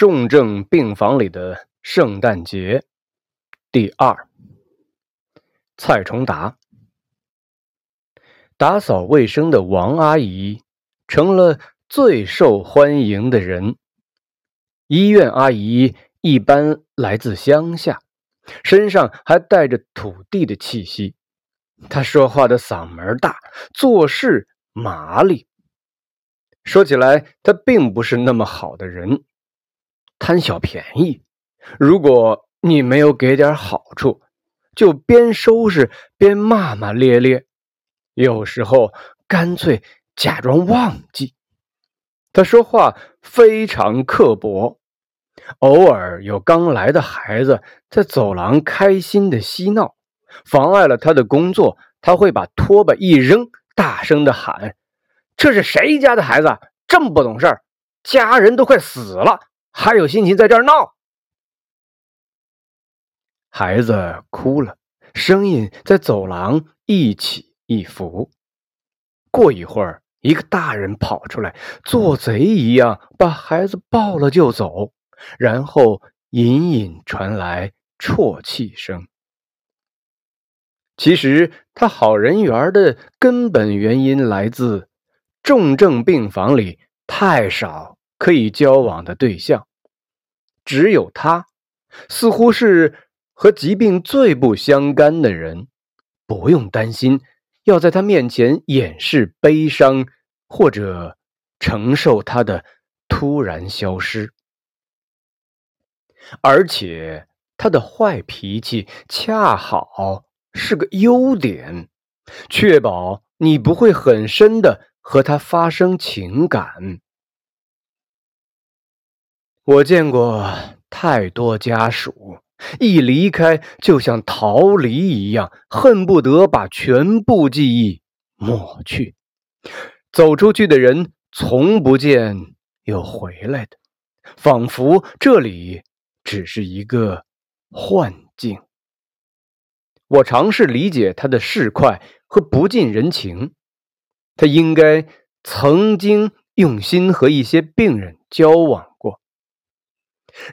重症病房里的圣诞节，第二。蔡崇达，打扫卫生的王阿姨成了最受欢迎的人。医院阿姨一般来自乡下，身上还带着土地的气息。她说话的嗓门大，做事麻利。说起来，她并不是那么好的人，贪小便宜。如果你没有给点好处，就边收拾边骂骂咧咧，有时候干脆假装忘记。他说话非常刻薄，偶尔有刚来的孩子在走廊开心的嬉闹，妨碍了他的工作，他会把拖把一扔，大声的喊：“这是谁家的孩子？这么不懂事，家人都快死了，还有心情在这儿闹？”孩子哭了，声音在走廊一起一伏。过一会儿，一个大人跑出来，做贼一样把孩子抱了就走，然后隐隐传来啜泣声。其实他好人缘的根本原因来自重症病房里太少可以交往的对象，只有他，似乎是。和疾病最不相干的人，不用担心要在他面前掩饰悲伤，或者承受他的突然消失。而且他的坏脾气恰好是个优点，确保你不会很深的和他发生情感。我见过太多家属。一离开，就像逃离一样，恨不得把全部记忆抹去。走出去的人，从不见有回来的，仿佛这里只是一个幻境。我尝试理解他的市侩和不近人情，他应该曾经用心和一些病人交往，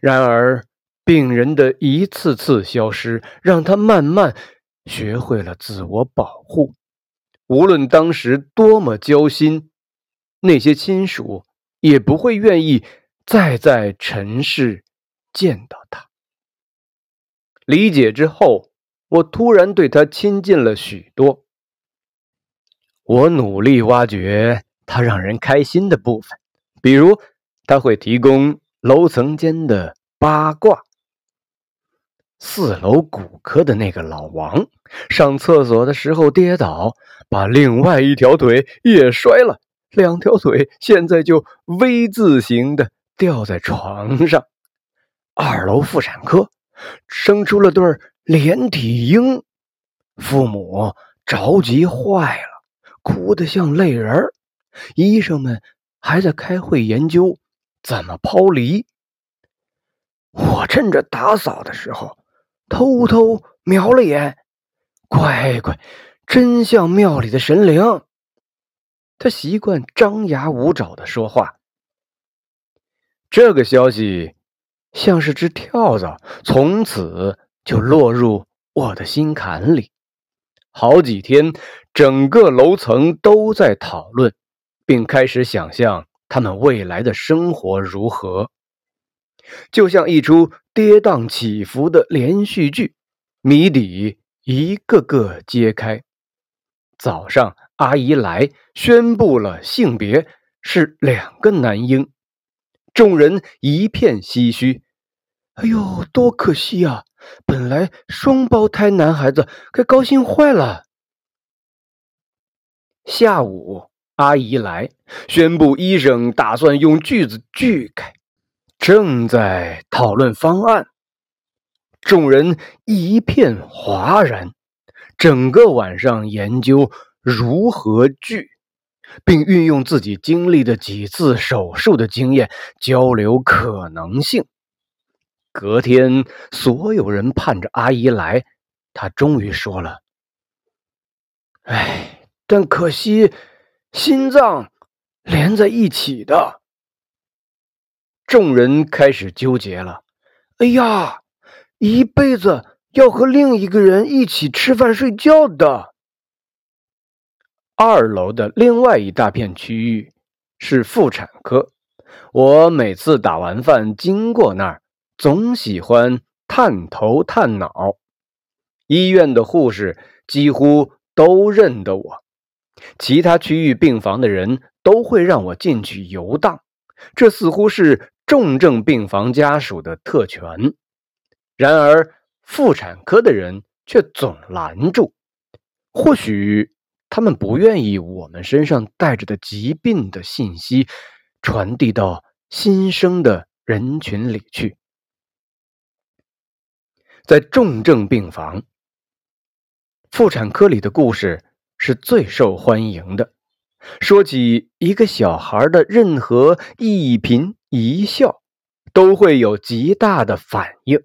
然而。病人的一次次消失，让他慢慢学会了自我保护。无论当时多么交心，那些亲属也不会愿意再在尘世见到他。理解之后，我突然对他亲近了许多。我努力挖掘他让人开心的部分，比如他会提供楼层间的八卦。四楼骨科的那个老王上厕所的时候跌倒，把另外一条腿也摔了，两条腿现在就 V 字形的吊在床上。二楼妇产科生出了对连体婴，父母着急坏了，哭得像泪人儿。医生们还在开会研究怎么抛离。我趁着打扫的时候。偷偷瞄了眼，乖乖，真像庙里的神灵。他习惯张牙舞爪的说话。这个消息像是只跳蚤，从此就落入我的心坎里。好几天，整个楼层都在讨论，并开始想象他们未来的生活如何。就像一出跌宕起伏的连续剧，谜底一个个揭开。早上，阿姨来宣布了性别是两个男婴，众人一片唏嘘：“哎呦，多可惜啊！本来双胞胎男孩子该高兴坏了。”下午，阿姨来宣布，医生打算用锯子锯开。正在讨论方案，众人一片哗然。整个晚上研究如何锯，并运用自己经历的几次手术的经验交流可能性。隔天，所有人盼着阿姨来，她终于说了：“哎，但可惜，心脏连在一起的。”众人开始纠结了。哎呀，一辈子要和另一个人一起吃饭睡觉的。二楼的另外一大片区域是妇产科。我每次打完饭经过那儿，总喜欢探头探脑。医院的护士几乎都认得我，其他区域病房的人都会让我进去游荡。这似乎是重症病房家属的特权。然而，妇产科的人却总拦住。或许他们不愿意我们身上带着的疾病的信息传递到新生的人群里去。在重症病房，妇产科里的故事是最受欢迎的。说起一个小孩的任何一颦一笑，都会有极大的反应。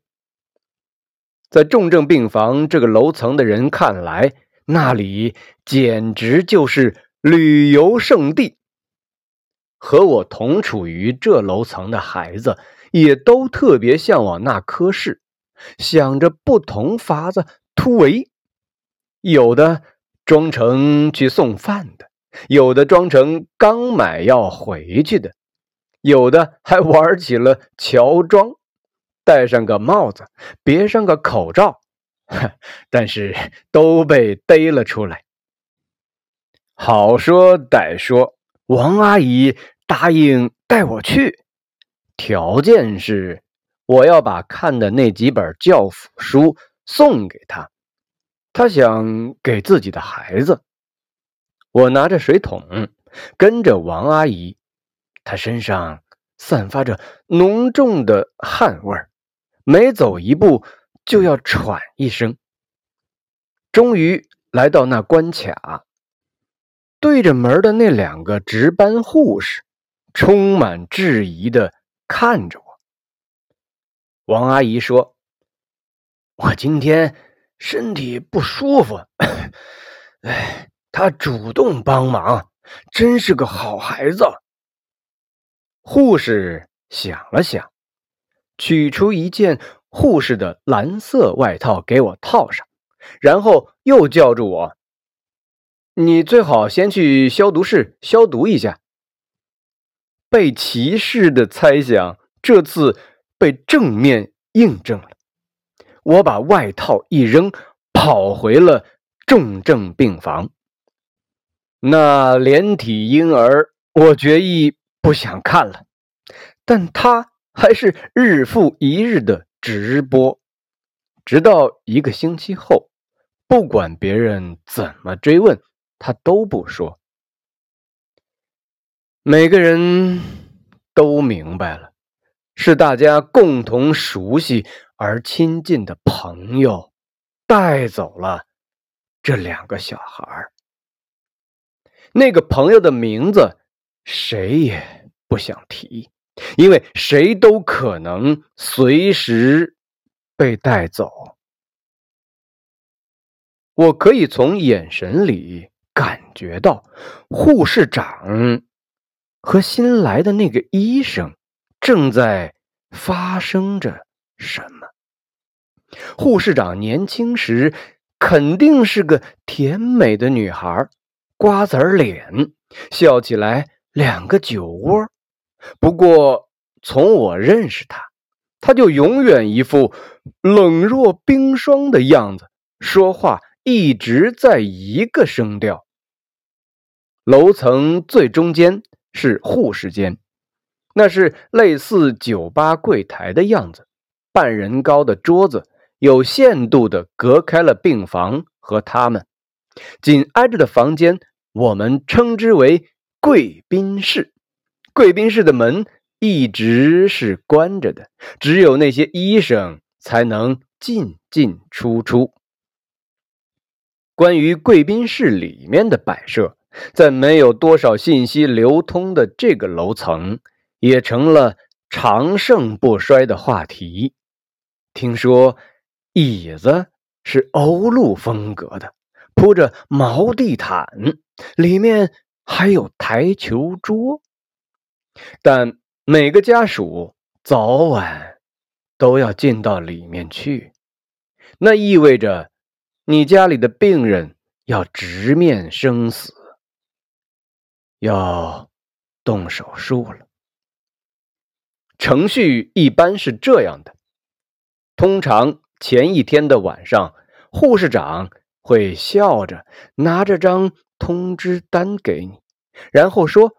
在重症病房这个楼层的人看来，那里简直就是旅游胜地。和我同处于这楼层的孩子，也都特别向往那科室，想着不同法子突围。有的装成去送饭的，有的装成刚买药回去的，有的还玩起了乔装。戴上个帽子，别上个口罩，但是都被逮了出来。好说歹说，王阿姨答应带我去，条件是我要把看的那几本教辅书送给她，他想给自己的孩子。我拿着水桶跟着王阿姨，她身上散发着浓重的汗味儿。每走一步就要喘一声。终于来到那关卡，对着门的那两个值班护士充满质疑的看着我。王阿姨说：“我今天身体不舒服，哎，他主动帮忙，真是个好孩子。”护士想了想。取出一件护士的蓝色外套给我套上，然后又叫住我：“你最好先去消毒室消毒一下。”被歧视的猜想这次被正面印证了。我把外套一扔，跑回了重症病房。那连体婴儿，我决意不想看了，但他。还是日复一日的直播，直到一个星期后，不管别人怎么追问，他都不说。每个人都明白了，是大家共同熟悉而亲近的朋友带走了这两个小孩那个朋友的名字，谁也不想提。因为谁都可能随时被带走，我可以从眼神里感觉到护士长和新来的那个医生正在发生着什么。护士长年轻时肯定是个甜美的女孩，瓜子脸，笑起来两个酒窝。不过，从我认识她，她就永远一副冷若冰霜的样子，说话一直在一个声调。楼层最中间是护士间，那是类似酒吧柜台的样子，半人高的桌子有限度的隔开了病房和他们。紧挨着的房间，我们称之为贵宾室。贵宾室的门一直是关着的，只有那些医生才能进进出出。关于贵宾室里面的摆设，在没有多少信息流通的这个楼层，也成了长盛不衰的话题。听说椅子是欧陆风格的，铺着毛地毯，里面还有台球桌。但每个家属早晚都要进到里面去，那意味着你家里的病人要直面生死，要动手术了。程序一般是这样的：通常前一天的晚上，护士长会笑着拿着张通知单给你，然后说：“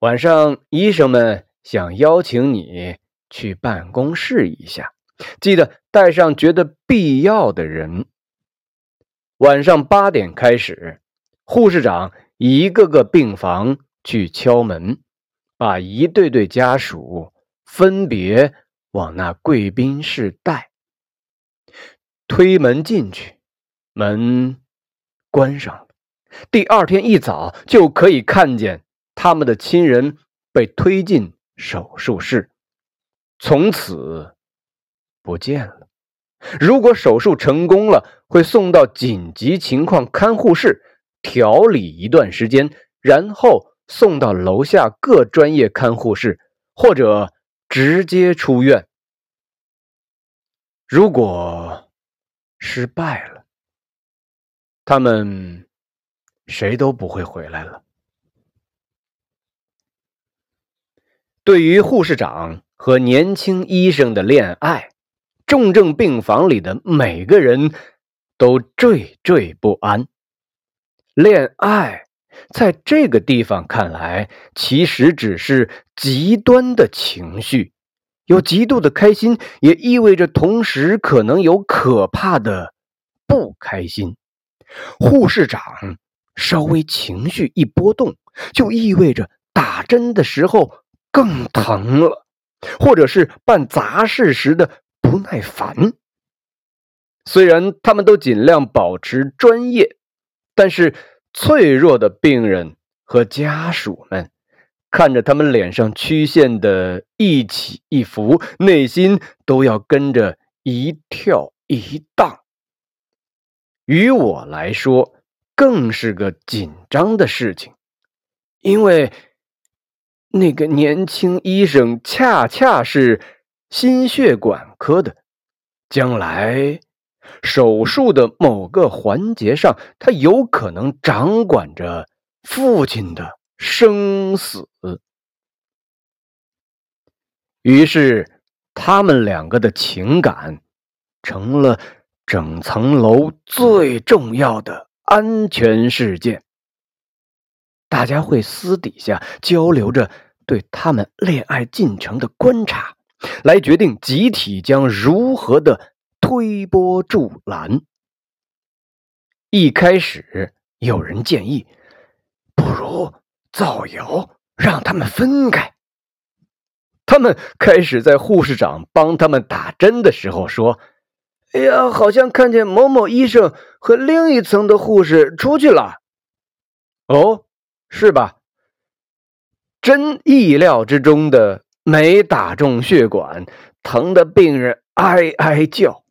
晚上医生们。”想邀请你去办公室一下，记得带上觉得必要的人。晚上八点开始，护士长一个个病房去敲门，把一对对家属分别往那贵宾室带。推门进去，门关上了。第二天一早就可以看见他们的亲人被推进。手术室从此不见了。如果手术成功了，会送到紧急情况看护室调理一段时间，然后送到楼下各专业看护室，或者直接出院。如果失败了，他们谁都不会回来了。对于护士长和年轻医生的恋爱，重症病房里的每个人都惴惴不安。恋爱在这个地方看来，其实只是极端的情绪，有极度的开心，也意味着同时可能有可怕的不开心。护士长稍微情绪一波动，就意味着打针的时候。更疼了，或者是办杂事时的不耐烦。虽然他们都尽量保持专业，但是脆弱的病人和家属们看着他们脸上曲线的一起一伏，内心都要跟着一跳一荡。于我来说，更是个紧张的事情，因为。那个年轻医生恰恰是心血管科的，将来手术的某个环节上，他有可能掌管着父亲的生死。于是，他们两个的情感成了整层楼最重要的安全事件。大家会私底下交流着对他们恋爱进程的观察，来决定集体将如何的推波助澜。一开始有人建议，不如造谣让他们分开。他们开始在护士长帮他们打针的时候说：“哎呀，好像看见某某医生和另一层的护士出去了。”哦。是吧？真意料之中的，没打中血管，疼的病人哀哀叫。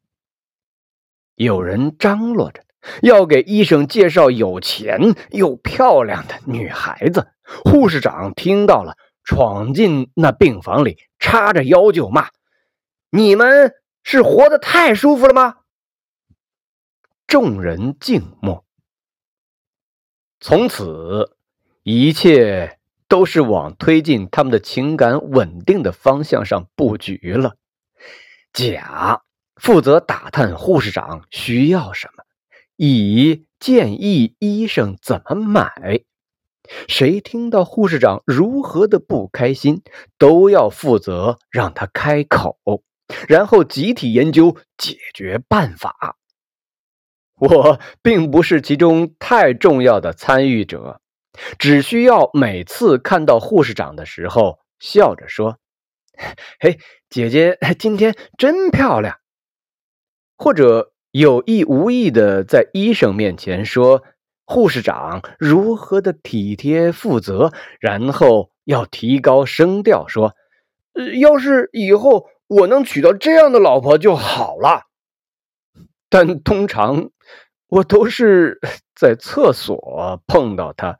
有人张罗着要给医生介绍有钱又漂亮的女孩子。护士长听到了，闯进那病房里，叉着腰就骂：“你们是活得太舒服了吗？”众人静默。从此。一切都是往推进他们的情感稳定的方向上布局了。甲负责打探护士长需要什么，乙建议医生怎么买。谁听到护士长如何的不开心，都要负责让他开口，然后集体研究解决办法。我并不是其中太重要的参与者。只需要每次看到护士长的时候，笑着说：“嘿，姐姐今天真漂亮。”或者有意无意的在医生面前说护士长如何的体贴负责，然后要提高声调说：“要是以后我能娶到这样的老婆就好了。”但通常我都是 在厕所碰到她。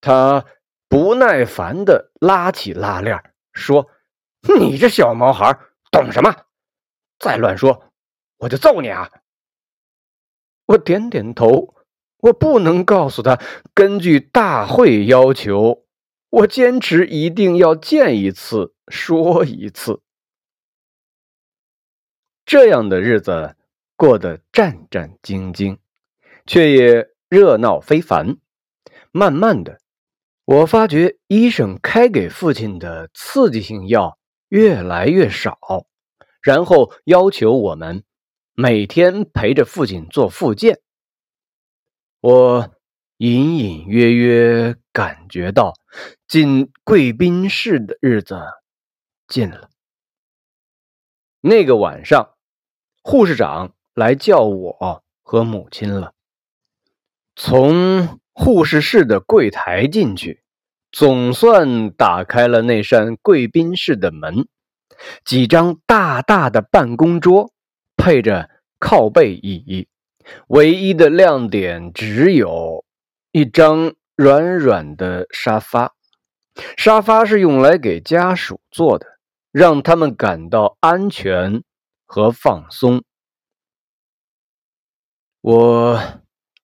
他不耐烦的拉起拉链，说：“你这小毛孩懂什么？再乱说，我就揍你啊！”我点点头，我不能告诉他。根据大会要求，我坚持一定要见一次，说一次。这样的日子过得战战兢兢，却也热闹非凡。慢慢的，我发觉医生开给父亲的刺激性药越来越少，然后要求我们每天陪着父亲做复健。我隐隐约约感觉到进贵宾室的日子近了。那个晚上。护士长来叫我和母亲了。从护士室的柜台进去，总算打开了那扇贵宾室的门。几张大大的办公桌，配着靠背椅，唯一的亮点只有一张软软的沙发。沙发是用来给家属坐的，让他们感到安全。和放松，我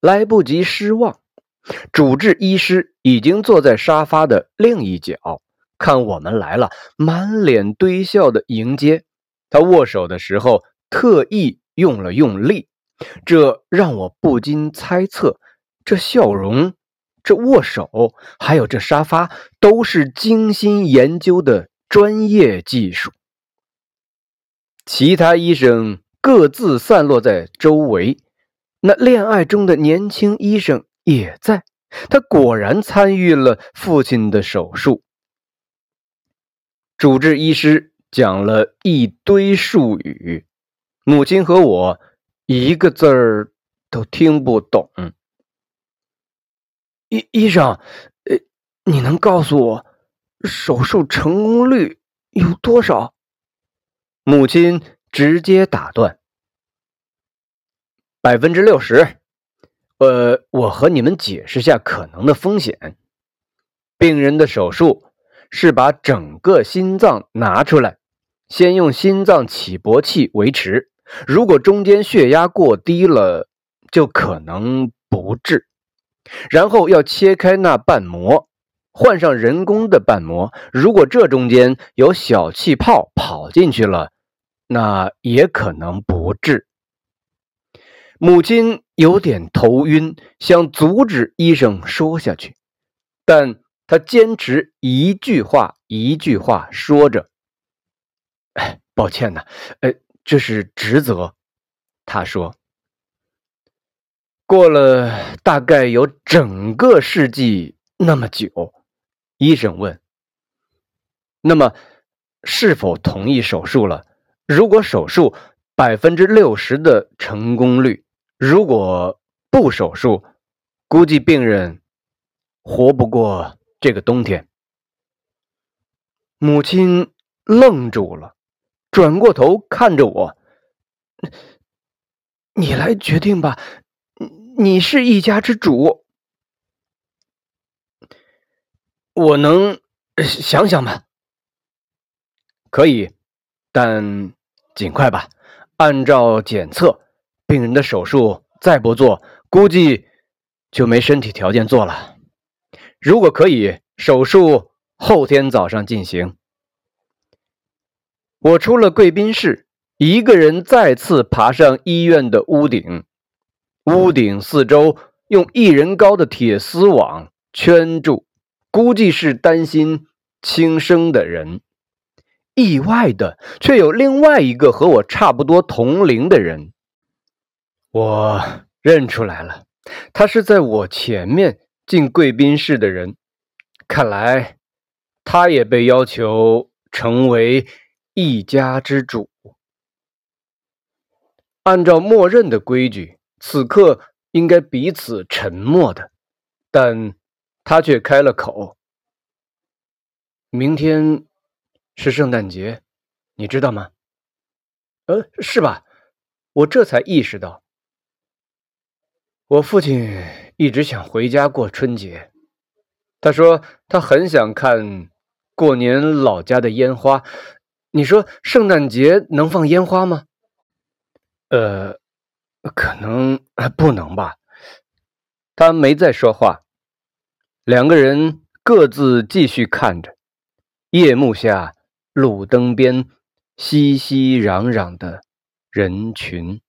来不及失望。主治医师已经坐在沙发的另一角，看我们来了，满脸堆笑的迎接。他握手的时候特意用了用力，这让我不禁猜测：这笑容、这握手，还有这沙发，都是精心研究的专业技术。其他医生各自散落在周围，那恋爱中的年轻医生也在。他果然参与了父亲的手术。主治医师讲了一堆术语，母亲和我一个字儿都听不懂。医医生，呃，你能告诉我手术成功率有多少？母亲直接打断：“百分之六十。呃，我和你们解释下可能的风险。病人的手术是把整个心脏拿出来，先用心脏起搏器维持。如果中间血压过低了，就可能不治。然后要切开那瓣膜，换上人工的瓣膜。如果这中间有小气泡跑进去了。”那也可能不治。母亲有点头晕，想阻止医生说下去，但他坚持一句话一句话说着：“哎抱歉呐，呃，这是职责。”他说：“过了大概有整个世纪那么久。”医生问：“那么是否同意手术了？”如果手术百分之六十的成功率，如果不手术，估计病人活不过这个冬天。母亲愣住了，转过头看着我：“你来决定吧，你是一家之主。”我能想想吗？可以，但。尽快吧，按照检测，病人的手术再不做，估计就没身体条件做了。如果可以，手术后天早上进行。我出了贵宾室，一个人再次爬上医院的屋顶。屋顶四周用一人高的铁丝网圈住，估计是担心轻生的人。意外的，却有另外一个和我差不多同龄的人，我认出来了，他是在我前面进贵宾室的人。看来，他也被要求成为一家之主。按照默认的规矩，此刻应该彼此沉默的，但他却开了口：“明天。”是圣诞节，你知道吗？呃，是吧？我这才意识到，我父亲一直想回家过春节。他说他很想看过年老家的烟花，你说圣诞节能放烟花吗？呃，可能不能吧。他没再说话，两个人各自继续看着夜幕下路灯边熙熙攘攘的人群。